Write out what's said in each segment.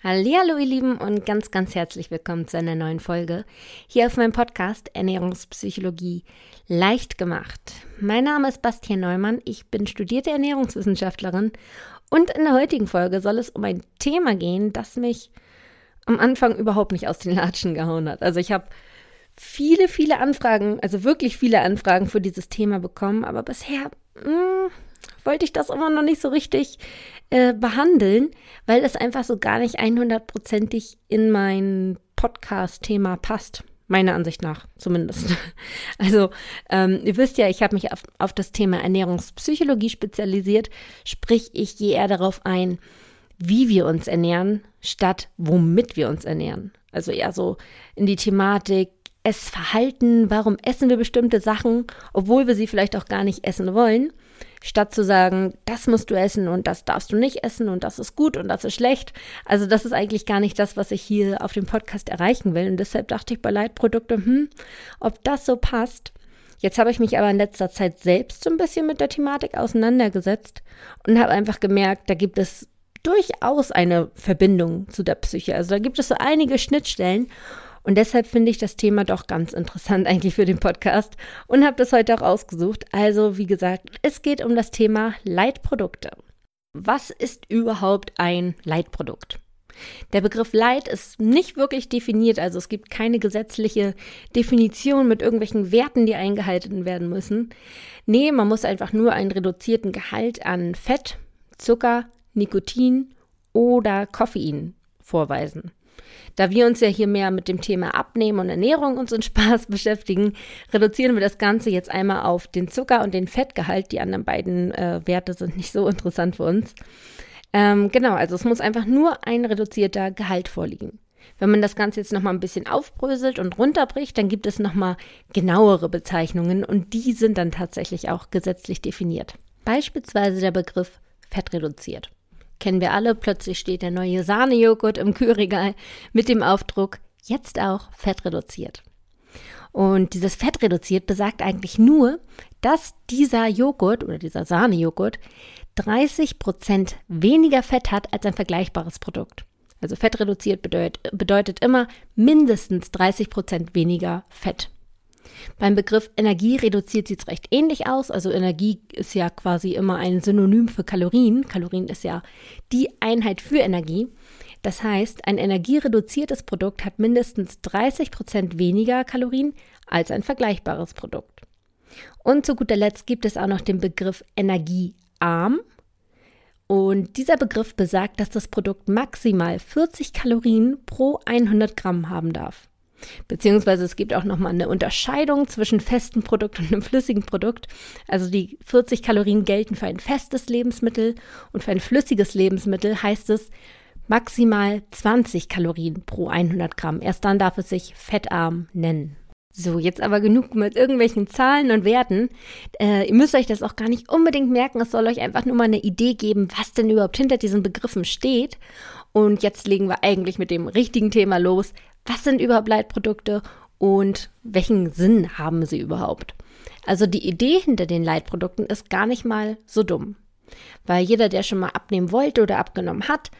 Hallo ihr Lieben und ganz, ganz herzlich willkommen zu einer neuen Folge hier auf meinem Podcast Ernährungspsychologie leicht gemacht. Mein Name ist Bastian Neumann, ich bin studierte Ernährungswissenschaftlerin und in der heutigen Folge soll es um ein Thema gehen, das mich am Anfang überhaupt nicht aus den Latschen gehauen hat. Also ich habe viele, viele Anfragen, also wirklich viele Anfragen für dieses Thema bekommen, aber bisher mh, mm, wollte ich das immer noch nicht so richtig äh, behandeln, weil es einfach so gar nicht 100%ig in mein Podcast-Thema passt. Meiner Ansicht nach zumindest. Also, ähm, ihr wisst ja, ich habe mich auf, auf das Thema Ernährungspsychologie spezialisiert, sprich, ich gehe eher darauf ein, wie wir uns ernähren, statt womit wir uns ernähren. Also eher so in die Thematik, Essverhalten, warum essen wir bestimmte Sachen, obwohl wir sie vielleicht auch gar nicht essen wollen statt zu sagen, das musst du essen und das darfst du nicht essen und das ist gut und das ist schlecht. Also das ist eigentlich gar nicht das, was ich hier auf dem Podcast erreichen will. Und deshalb dachte ich bei Leitprodukte, hm, ob das so passt. Jetzt habe ich mich aber in letzter Zeit selbst so ein bisschen mit der Thematik auseinandergesetzt und habe einfach gemerkt, da gibt es durchaus eine Verbindung zu der Psyche. Also da gibt es so einige Schnittstellen. Und deshalb finde ich das Thema doch ganz interessant eigentlich für den Podcast und habe das heute auch ausgesucht. Also wie gesagt, es geht um das Thema Leitprodukte. Was ist überhaupt ein Leitprodukt? Der Begriff Leit ist nicht wirklich definiert, also es gibt keine gesetzliche Definition mit irgendwelchen Werten, die eingehalten werden müssen. Nee, man muss einfach nur einen reduzierten Gehalt an Fett, Zucker, Nikotin oder Koffein vorweisen. Da wir uns ja hier mehr mit dem Thema Abnehmen und Ernährung unseren Spaß beschäftigen, reduzieren wir das Ganze jetzt einmal auf den Zucker und den Fettgehalt. Die anderen beiden äh, Werte sind nicht so interessant für uns. Ähm, genau, also es muss einfach nur ein reduzierter Gehalt vorliegen. Wenn man das Ganze jetzt nochmal ein bisschen aufbröselt und runterbricht, dann gibt es nochmal genauere Bezeichnungen und die sind dann tatsächlich auch gesetzlich definiert. Beispielsweise der Begriff fettreduziert kennen wir alle, plötzlich steht der neue Sahnejoghurt im Kühlregal mit dem Aufdruck, jetzt auch fettreduziert. Und dieses fettreduziert besagt eigentlich nur, dass dieser Joghurt oder dieser Sahnejoghurt 30 Prozent weniger Fett hat als ein vergleichbares Produkt. Also fettreduziert bedeutet, bedeutet immer mindestens 30 Prozent weniger Fett. Beim Begriff Energie reduziert sieht es recht ähnlich aus. Also Energie ist ja quasi immer ein Synonym für Kalorien. Kalorien ist ja die Einheit für Energie. Das heißt, ein energiereduziertes Produkt hat mindestens 30 Prozent weniger Kalorien als ein vergleichbares Produkt. Und zu guter Letzt gibt es auch noch den Begriff energiearm. Und dieser Begriff besagt, dass das Produkt maximal 40 Kalorien pro 100 Gramm haben darf. Beziehungsweise es gibt auch nochmal eine Unterscheidung zwischen festem Produkt und einem flüssigen Produkt. Also die 40 Kalorien gelten für ein festes Lebensmittel und für ein flüssiges Lebensmittel heißt es maximal 20 Kalorien pro 100 Gramm. Erst dann darf es sich fettarm nennen. So, jetzt aber genug mit irgendwelchen Zahlen und Werten. Äh, ihr müsst euch das auch gar nicht unbedingt merken. Es soll euch einfach nur mal eine Idee geben, was denn überhaupt hinter diesen Begriffen steht. Und jetzt legen wir eigentlich mit dem richtigen Thema los was sind überhaupt Leitprodukte und welchen Sinn haben sie überhaupt? Also die Idee hinter den Leitprodukten ist gar nicht mal so dumm. Weil jeder, der schon mal abnehmen wollte oder abgenommen hat,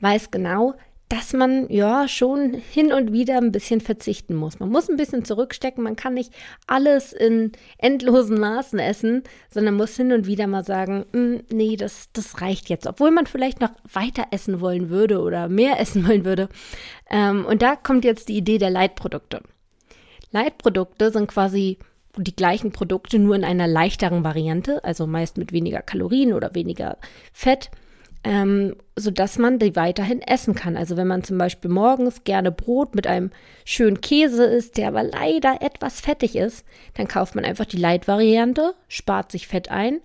weiß genau, dass man ja schon hin und wieder ein bisschen verzichten muss. Man muss ein bisschen zurückstecken, man kann nicht alles in endlosen Maßen essen, sondern muss hin und wieder mal sagen, hm, nee, das, das reicht jetzt. Obwohl man vielleicht noch weiter essen wollen würde oder mehr essen wollen würde. Ähm, und da kommt jetzt die Idee der Leitprodukte. Leitprodukte sind quasi die gleichen Produkte, nur in einer leichteren Variante, also meist mit weniger Kalorien oder weniger Fett ähm, sodass man die weiterhin essen kann. Also wenn man zum Beispiel morgens gerne Brot mit einem schönen Käse isst, der aber leider etwas fettig ist, dann kauft man einfach die Light-Variante, spart sich Fett ein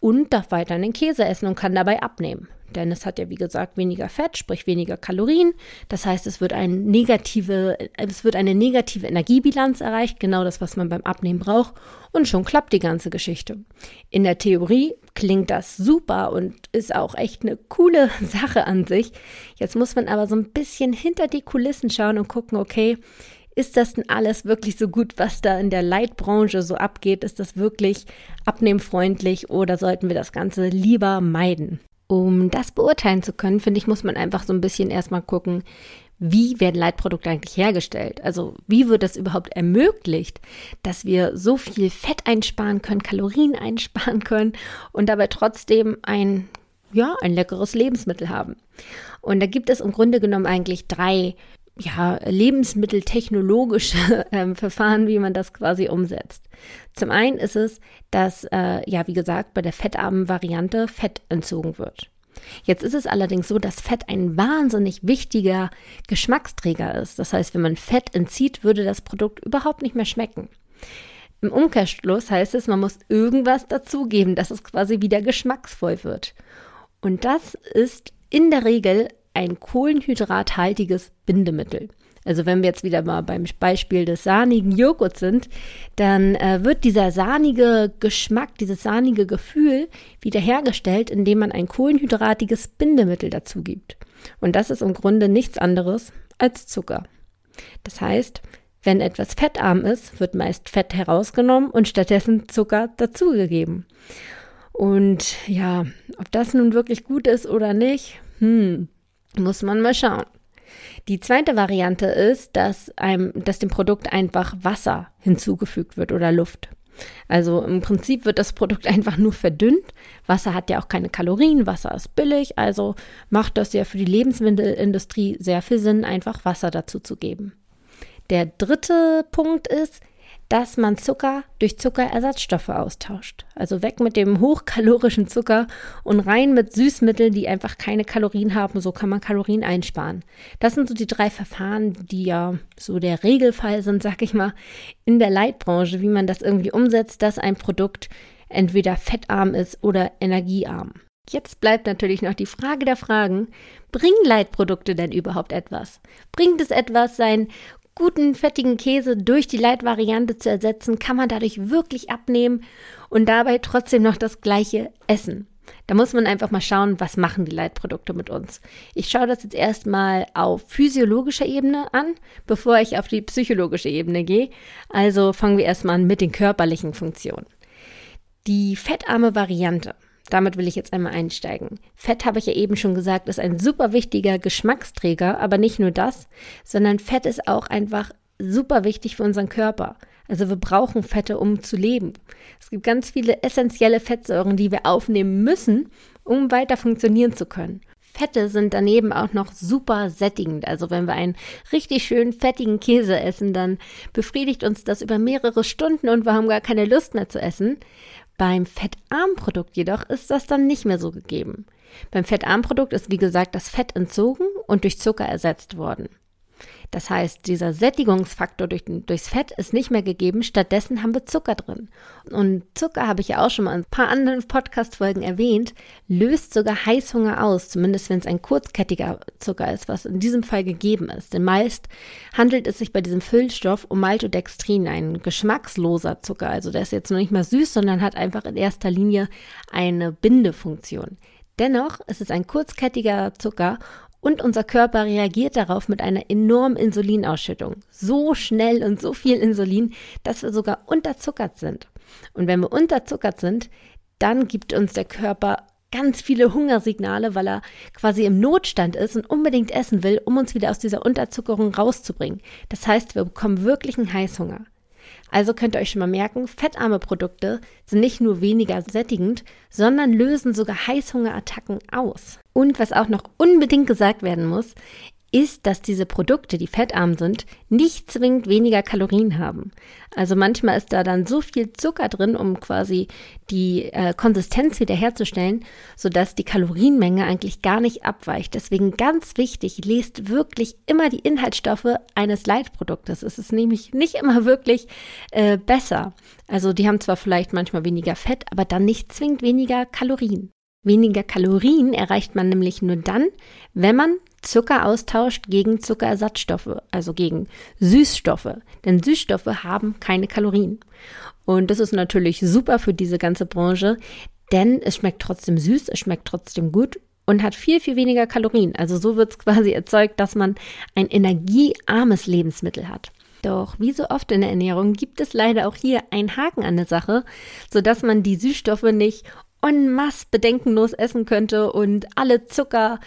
und darf weiterhin den Käse essen und kann dabei abnehmen. Denn es hat ja, wie gesagt, weniger Fett, sprich weniger Kalorien. Das heißt, es wird, ein negative, es wird eine negative Energiebilanz erreicht, genau das, was man beim Abnehmen braucht. Und schon klappt die ganze Geschichte. In der Theorie klingt das super und ist auch echt eine coole Sache an sich. Jetzt muss man aber so ein bisschen hinter die Kulissen schauen und gucken, okay, ist das denn alles wirklich so gut, was da in der Leitbranche so abgeht? Ist das wirklich abnehmfreundlich oder sollten wir das Ganze lieber meiden? Um das beurteilen zu können, finde ich, muss man einfach so ein bisschen erstmal gucken, wie werden Leitprodukte eigentlich hergestellt? Also wie wird das überhaupt ermöglicht, dass wir so viel Fett einsparen können, Kalorien einsparen können und dabei trotzdem ein, ja, ein leckeres Lebensmittel haben? Und da gibt es im Grunde genommen eigentlich drei ja, lebensmitteltechnologische äh, Verfahren, wie man das quasi umsetzt. Zum einen ist es, dass, äh, ja, wie gesagt, bei der fettarmen Variante Fett entzogen wird. Jetzt ist es allerdings so, dass Fett ein wahnsinnig wichtiger Geschmacksträger ist. Das heißt, wenn man Fett entzieht, würde das Produkt überhaupt nicht mehr schmecken. Im Umkehrschluss heißt es, man muss irgendwas dazugeben, dass es quasi wieder geschmacksvoll wird. Und das ist in der Regel ein kohlenhydrathaltiges Bindemittel. Also wenn wir jetzt wieder mal beim Beispiel des sahnigen Joghurts sind, dann äh, wird dieser sahnige Geschmack, dieses sahnige Gefühl wiederhergestellt, indem man ein kohlenhydratiges Bindemittel dazu gibt. Und das ist im Grunde nichts anderes als Zucker. Das heißt, wenn etwas fettarm ist, wird meist Fett herausgenommen und stattdessen Zucker dazugegeben. Und ja, ob das nun wirklich gut ist oder nicht, hm, muss man mal schauen. Die zweite Variante ist, dass, einem, dass dem Produkt einfach Wasser hinzugefügt wird oder Luft. Also im Prinzip wird das Produkt einfach nur verdünnt. Wasser hat ja auch keine Kalorien, Wasser ist billig, also macht das ja für die Lebensmittelindustrie sehr viel Sinn, einfach Wasser dazu zu geben. Der dritte Punkt ist, dass man Zucker durch Zuckerersatzstoffe austauscht. Also weg mit dem hochkalorischen Zucker und rein mit Süßmitteln, die einfach keine Kalorien haben. So kann man Kalorien einsparen. Das sind so die drei Verfahren, die ja so der Regelfall sind, sag ich mal, in der Leitbranche, wie man das irgendwie umsetzt, dass ein Produkt entweder fettarm ist oder energiearm. Jetzt bleibt natürlich noch die Frage der Fragen, bringen Leitprodukte denn überhaupt etwas? Bringt es etwas, sein guten, fettigen Käse durch die Light-Variante zu ersetzen, kann man dadurch wirklich abnehmen und dabei trotzdem noch das gleiche essen. Da muss man einfach mal schauen, was machen die Leitprodukte mit uns. Ich schaue das jetzt erstmal auf physiologischer Ebene an, bevor ich auf die psychologische Ebene gehe. Also fangen wir erstmal an mit den körperlichen Funktionen. Die fettarme Variante damit will ich jetzt einmal einsteigen. Fett, habe ich ja eben schon gesagt, ist ein super wichtiger Geschmacksträger, aber nicht nur das, sondern Fett ist auch einfach super wichtig für unseren Körper. Also wir brauchen Fette, um zu leben. Es gibt ganz viele essentielle Fettsäuren, die wir aufnehmen müssen, um weiter funktionieren zu können. Fette sind daneben auch noch super sättigend. Also wenn wir einen richtig schön fettigen Käse essen, dann befriedigt uns das über mehrere Stunden und wir haben gar keine Lust mehr zu essen. Beim fettarmen Produkt jedoch ist das dann nicht mehr so gegeben. Beim fettarmen Produkt ist wie gesagt das Fett entzogen und durch Zucker ersetzt worden. Das heißt, dieser Sättigungsfaktor durch, durchs Fett ist nicht mehr gegeben, stattdessen haben wir Zucker drin. Und Zucker, habe ich ja auch schon mal in ein paar anderen Podcast-Folgen erwähnt, löst sogar Heißhunger aus, zumindest wenn es ein kurzkettiger Zucker ist, was in diesem Fall gegeben ist. Denn meist handelt es sich bei diesem Füllstoff um Maltodextrin, ein geschmacksloser Zucker. Also der ist jetzt noch nicht mal süß, sondern hat einfach in erster Linie eine Bindefunktion. Dennoch ist es ein kurzkettiger Zucker und unser Körper reagiert darauf mit einer enormen Insulinausschüttung. So schnell und so viel Insulin, dass wir sogar unterzuckert sind. Und wenn wir unterzuckert sind, dann gibt uns der Körper ganz viele Hungersignale, weil er quasi im Notstand ist und unbedingt essen will, um uns wieder aus dieser Unterzuckerung rauszubringen. Das heißt, wir bekommen wirklich einen Heißhunger. Also könnt ihr euch schon mal merken, fettarme Produkte sind nicht nur weniger sättigend, sondern lösen sogar Heißhungerattacken aus. Und was auch noch unbedingt gesagt werden muss, ist, dass diese Produkte, die fettarm sind, nicht zwingend weniger Kalorien haben. Also manchmal ist da dann so viel Zucker drin, um quasi die äh, Konsistenz wiederherzustellen, sodass die Kalorienmenge eigentlich gar nicht abweicht. Deswegen ganz wichtig, lest wirklich immer die Inhaltsstoffe eines Leitproduktes. Es ist nämlich nicht immer wirklich äh, besser. Also die haben zwar vielleicht manchmal weniger Fett, aber dann nicht zwingend weniger Kalorien. Weniger Kalorien erreicht man nämlich nur dann, wenn man Zucker austauscht gegen Zuckerersatzstoffe, also gegen Süßstoffe. Denn Süßstoffe haben keine Kalorien. Und das ist natürlich super für diese ganze Branche, denn es schmeckt trotzdem süß, es schmeckt trotzdem gut und hat viel, viel weniger Kalorien. Also so wird es quasi erzeugt, dass man ein energiearmes Lebensmittel hat. Doch wie so oft in der Ernährung gibt es leider auch hier einen Haken an der Sache, sodass man die Süßstoffe nicht en masse bedenkenlos essen könnte und alle Zucker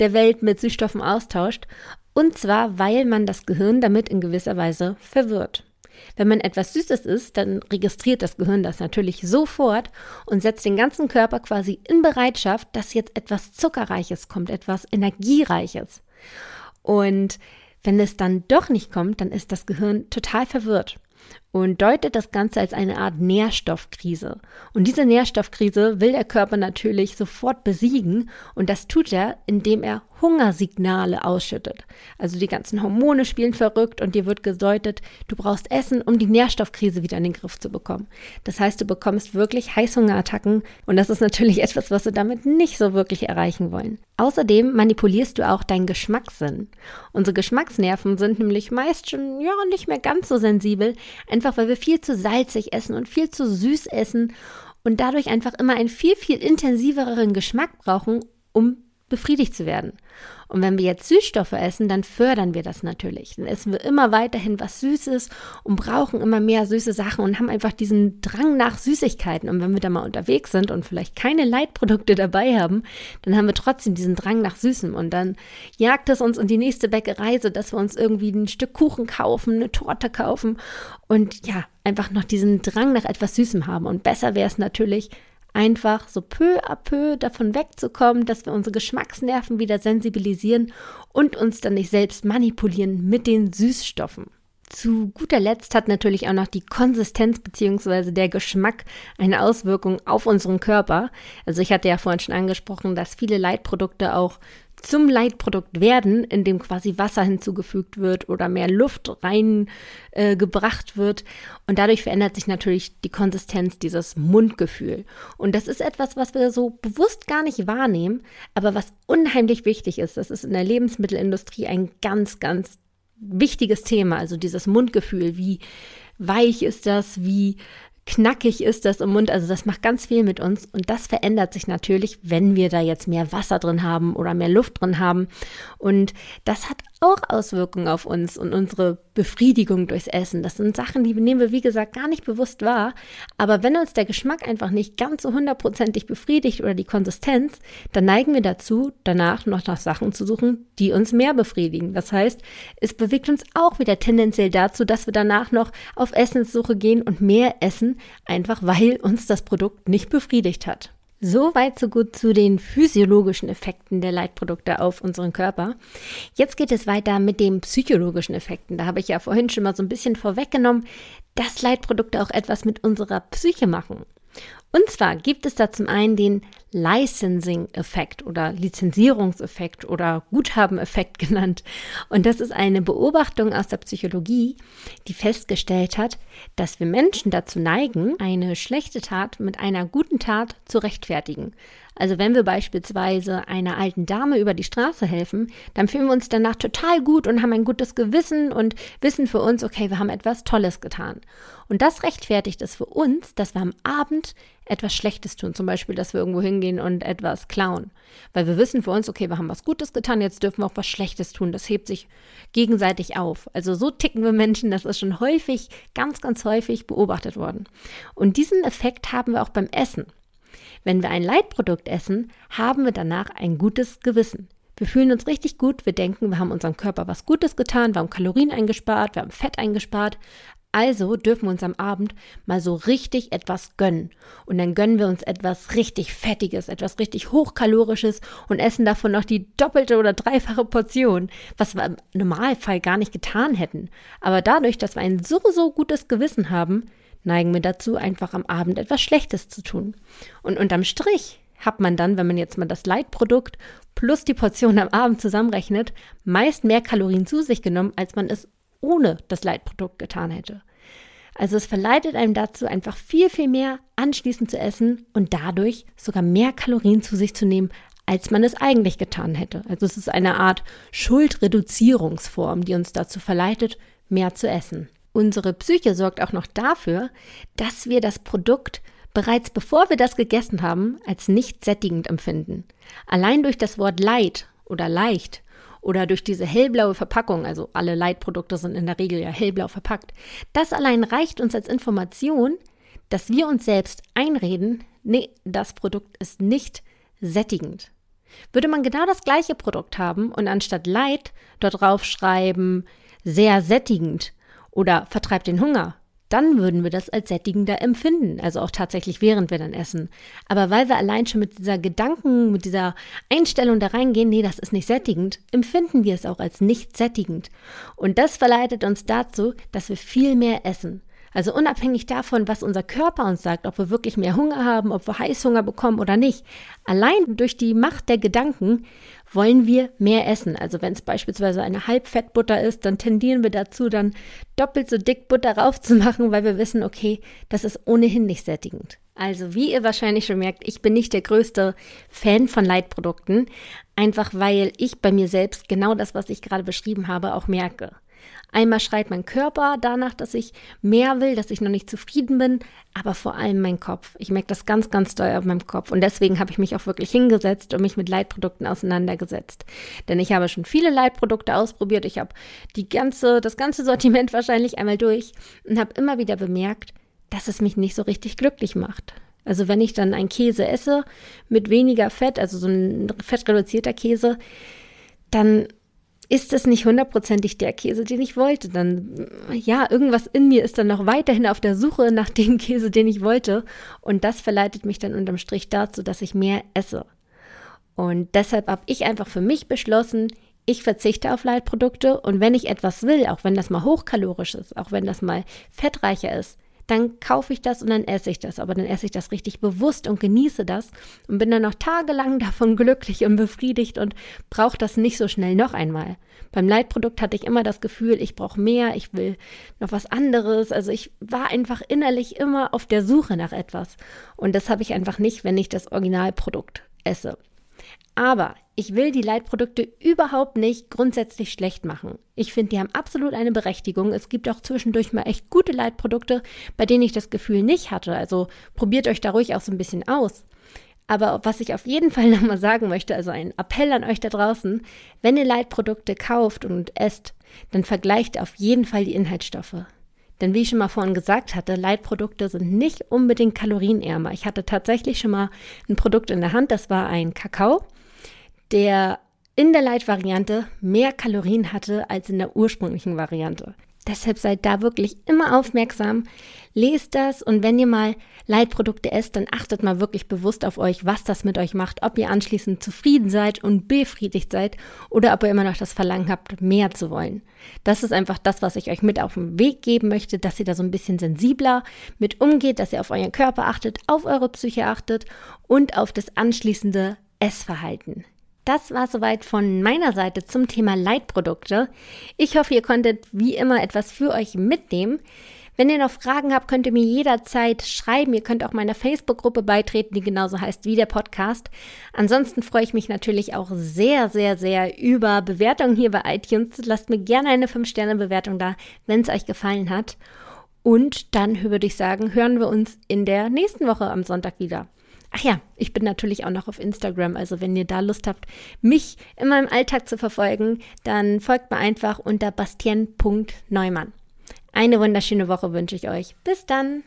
der Welt mit Süßstoffen austauscht. Und zwar, weil man das Gehirn damit in gewisser Weise verwirrt. Wenn man etwas Süßes isst, dann registriert das Gehirn das natürlich sofort und setzt den ganzen Körper quasi in Bereitschaft, dass jetzt etwas Zuckerreiches kommt, etwas Energiereiches. Und wenn es dann doch nicht kommt, dann ist das Gehirn total verwirrt und deutet das Ganze als eine Art Nährstoffkrise. Und diese Nährstoffkrise will der Körper natürlich sofort besiegen und das tut er, indem er Hungersignale ausschüttet. Also die ganzen Hormone spielen verrückt und dir wird gedeutet, du brauchst Essen, um die Nährstoffkrise wieder in den Griff zu bekommen. Das heißt, du bekommst wirklich Heißhungerattacken und das ist natürlich etwas, was wir damit nicht so wirklich erreichen wollen. Außerdem manipulierst du auch deinen Geschmackssinn. Unsere Geschmacksnerven sind nämlich meist schon ja nicht mehr ganz so sensibel, einfach weil wir viel zu salzig essen und viel zu süß essen und dadurch einfach immer einen viel viel intensiveren Geschmack brauchen, um befriedigt zu werden. Und wenn wir jetzt Süßstoffe essen, dann fördern wir das natürlich. Dann essen wir immer weiterhin was Süßes und brauchen immer mehr süße Sachen und haben einfach diesen Drang nach Süßigkeiten. Und wenn wir da mal unterwegs sind und vielleicht keine Leitprodukte dabei haben, dann haben wir trotzdem diesen Drang nach Süßem. Und dann jagt es uns in die nächste Bäckerei, so dass wir uns irgendwie ein Stück Kuchen kaufen, eine Torte kaufen und ja, einfach noch diesen Drang nach etwas Süßem haben. Und besser wäre es natürlich, einfach so peu à peu davon wegzukommen, dass wir unsere Geschmacksnerven wieder sensibilisieren und uns dann nicht selbst manipulieren mit den Süßstoffen. Zu guter Letzt hat natürlich auch noch die Konsistenz bzw. der Geschmack eine Auswirkung auf unseren Körper. Also ich hatte ja vorhin schon angesprochen, dass viele Leitprodukte auch zum Leitprodukt werden, in dem quasi Wasser hinzugefügt wird oder mehr Luft reingebracht äh, wird. Und dadurch verändert sich natürlich die Konsistenz, dieses Mundgefühl. Und das ist etwas, was wir so bewusst gar nicht wahrnehmen, aber was unheimlich wichtig ist. Das ist in der Lebensmittelindustrie ein ganz, ganz wichtiges Thema. Also dieses Mundgefühl, wie weich ist das, wie knackig ist das im Mund. Also das macht ganz viel mit uns und das verändert sich natürlich, wenn wir da jetzt mehr Wasser drin haben oder mehr Luft drin haben. Und das hat auch Auswirkungen auf uns und unsere Befriedigung durchs Essen. Das sind Sachen, die nehmen wir, wie gesagt, gar nicht bewusst wahr. Aber wenn uns der Geschmack einfach nicht ganz so hundertprozentig befriedigt oder die Konsistenz, dann neigen wir dazu, danach noch nach Sachen zu suchen, die uns mehr befriedigen. Das heißt, es bewegt uns auch wieder tendenziell dazu, dass wir danach noch auf Essenssuche gehen und mehr essen, einfach weil uns das Produkt nicht befriedigt hat. So weit, so gut zu den physiologischen Effekten der Leitprodukte auf unseren Körper. Jetzt geht es weiter mit den psychologischen Effekten. Da habe ich ja vorhin schon mal so ein bisschen vorweggenommen, dass Leitprodukte auch etwas mit unserer Psyche machen. Und zwar gibt es da zum einen den Licensing-Effekt oder Lizenzierungseffekt oder Guthaben-Effekt genannt. Und das ist eine Beobachtung aus der Psychologie, die festgestellt hat, dass wir Menschen dazu neigen, eine schlechte Tat mit einer guten Tat zu rechtfertigen. Also wenn wir beispielsweise einer alten Dame über die Straße helfen, dann fühlen wir uns danach total gut und haben ein gutes Gewissen und wissen für uns, okay, wir haben etwas Tolles getan. Und das rechtfertigt es für uns, dass wir am Abend etwas Schlechtes tun. Zum Beispiel, dass wir irgendwo hingehen und etwas klauen. Weil wir wissen für uns, okay, wir haben was Gutes getan, jetzt dürfen wir auch was Schlechtes tun. Das hebt sich gegenseitig auf. Also so ticken wir Menschen, das ist schon häufig, ganz, ganz häufig beobachtet worden. Und diesen Effekt haben wir auch beim Essen. Wenn wir ein Leitprodukt essen, haben wir danach ein gutes Gewissen. Wir fühlen uns richtig gut, wir denken, wir haben unserem Körper was Gutes getan, wir haben Kalorien eingespart, wir haben Fett eingespart. Also dürfen wir uns am Abend mal so richtig etwas gönnen. Und dann gönnen wir uns etwas richtig Fettiges, etwas richtig Hochkalorisches und essen davon noch die doppelte oder dreifache Portion, was wir im Normalfall gar nicht getan hätten. Aber dadurch, dass wir ein so, so gutes Gewissen haben, neigen wir dazu, einfach am Abend etwas Schlechtes zu tun. Und unterm Strich hat man dann, wenn man jetzt mal das Leitprodukt plus die Portion am Abend zusammenrechnet, meist mehr Kalorien zu sich genommen, als man es ohne das Leitprodukt getan hätte. Also es verleitet einem dazu, einfach viel, viel mehr anschließend zu essen und dadurch sogar mehr Kalorien zu sich zu nehmen, als man es eigentlich getan hätte. Also es ist eine Art Schuldreduzierungsform, die uns dazu verleitet, mehr zu essen. Unsere Psyche sorgt auch noch dafür, dass wir das Produkt bereits bevor wir das gegessen haben, als nicht sättigend empfinden. Allein durch das Wort light oder leicht oder durch diese hellblaue Verpackung, also alle Leitprodukte sind in der Regel ja hellblau verpackt, das allein reicht uns als Information, dass wir uns selbst einreden, nee, das Produkt ist nicht sättigend. Würde man genau das gleiche Produkt haben und anstatt Light dort drauf schreiben, sehr sättigend oder vertreibt den Hunger, dann würden wir das als sättigender empfinden, also auch tatsächlich während wir dann essen. Aber weil wir allein schon mit dieser Gedanken, mit dieser Einstellung da reingehen, nee, das ist nicht sättigend, empfinden wir es auch als nicht sättigend. Und das verleitet uns dazu, dass wir viel mehr essen. Also unabhängig davon, was unser Körper uns sagt, ob wir wirklich mehr Hunger haben, ob wir Heißhunger bekommen oder nicht, allein durch die Macht der Gedanken wollen wir mehr essen. Also wenn es beispielsweise eine Halbfettbutter ist, dann tendieren wir dazu, dann doppelt so dick Butter raufzumachen, weil wir wissen, okay, das ist ohnehin nicht sättigend. Also wie ihr wahrscheinlich schon merkt, ich bin nicht der größte Fan von Leitprodukten, einfach weil ich bei mir selbst genau das, was ich gerade beschrieben habe, auch merke. Einmal schreit mein Körper danach, dass ich mehr will, dass ich noch nicht zufrieden bin, aber vor allem mein Kopf. Ich merke das ganz, ganz doll auf meinem Kopf. Und deswegen habe ich mich auch wirklich hingesetzt und mich mit Leitprodukten auseinandergesetzt. Denn ich habe schon viele Leitprodukte ausprobiert. Ich habe die ganze, das ganze Sortiment wahrscheinlich einmal durch und habe immer wieder bemerkt, dass es mich nicht so richtig glücklich macht. Also wenn ich dann einen Käse esse mit weniger Fett, also so ein fettreduzierter Käse, dann ist es nicht hundertprozentig der Käse, den ich wollte. Dann, ja, irgendwas in mir ist dann noch weiterhin auf der Suche nach dem Käse, den ich wollte. Und das verleitet mich dann unterm Strich dazu, dass ich mehr esse. Und deshalb habe ich einfach für mich beschlossen, ich verzichte auf Leitprodukte und wenn ich etwas will, auch wenn das mal hochkalorisch ist, auch wenn das mal fettreicher ist, dann kaufe ich das und dann esse ich das. Aber dann esse ich das richtig bewusst und genieße das und bin dann noch tagelang davon glücklich und befriedigt und brauche das nicht so schnell noch einmal. Beim Leitprodukt hatte ich immer das Gefühl, ich brauche mehr, ich will noch was anderes. Also ich war einfach innerlich immer auf der Suche nach etwas. Und das habe ich einfach nicht, wenn ich das Originalprodukt esse. Aber ich will die Leitprodukte überhaupt nicht grundsätzlich schlecht machen. Ich finde, die haben absolut eine Berechtigung. Es gibt auch zwischendurch mal echt gute Leitprodukte, bei denen ich das Gefühl nicht hatte. Also probiert euch da ruhig auch so ein bisschen aus. Aber was ich auf jeden Fall nochmal sagen möchte, also ein Appell an euch da draußen, wenn ihr Leitprodukte kauft und esst, dann vergleicht auf jeden Fall die Inhaltsstoffe. Denn wie ich schon mal vorhin gesagt hatte, Leitprodukte sind nicht unbedingt kalorienärmer. Ich hatte tatsächlich schon mal ein Produkt in der Hand, das war ein Kakao der in der Light-Variante mehr Kalorien hatte als in der ursprünglichen Variante. Deshalb seid da wirklich immer aufmerksam, lest das und wenn ihr mal Leitprodukte esst, dann achtet mal wirklich bewusst auf euch, was das mit euch macht, ob ihr anschließend zufrieden seid und befriedigt seid oder ob ihr immer noch das Verlangen habt, mehr zu wollen. Das ist einfach das, was ich euch mit auf den Weg geben möchte, dass ihr da so ein bisschen sensibler mit umgeht, dass ihr auf euren Körper achtet, auf eure Psyche achtet und auf das anschließende Essverhalten. Das war soweit von meiner Seite zum Thema Leitprodukte. Ich hoffe, ihr konntet wie immer etwas für euch mitnehmen. Wenn ihr noch Fragen habt, könnt ihr mir jederzeit schreiben. Ihr könnt auch meiner Facebook-Gruppe beitreten, die genauso heißt wie der Podcast. Ansonsten freue ich mich natürlich auch sehr, sehr, sehr über Bewertungen hier bei iTunes. Lasst mir gerne eine 5-Sterne-Bewertung da, wenn es euch gefallen hat. Und dann würde ich sagen, hören wir uns in der nächsten Woche am Sonntag wieder. Ach ja, ich bin natürlich auch noch auf Instagram. Also wenn ihr da Lust habt, mich in meinem Alltag zu verfolgen, dann folgt mir einfach unter bastien.neumann. Eine wunderschöne Woche wünsche ich euch. Bis dann!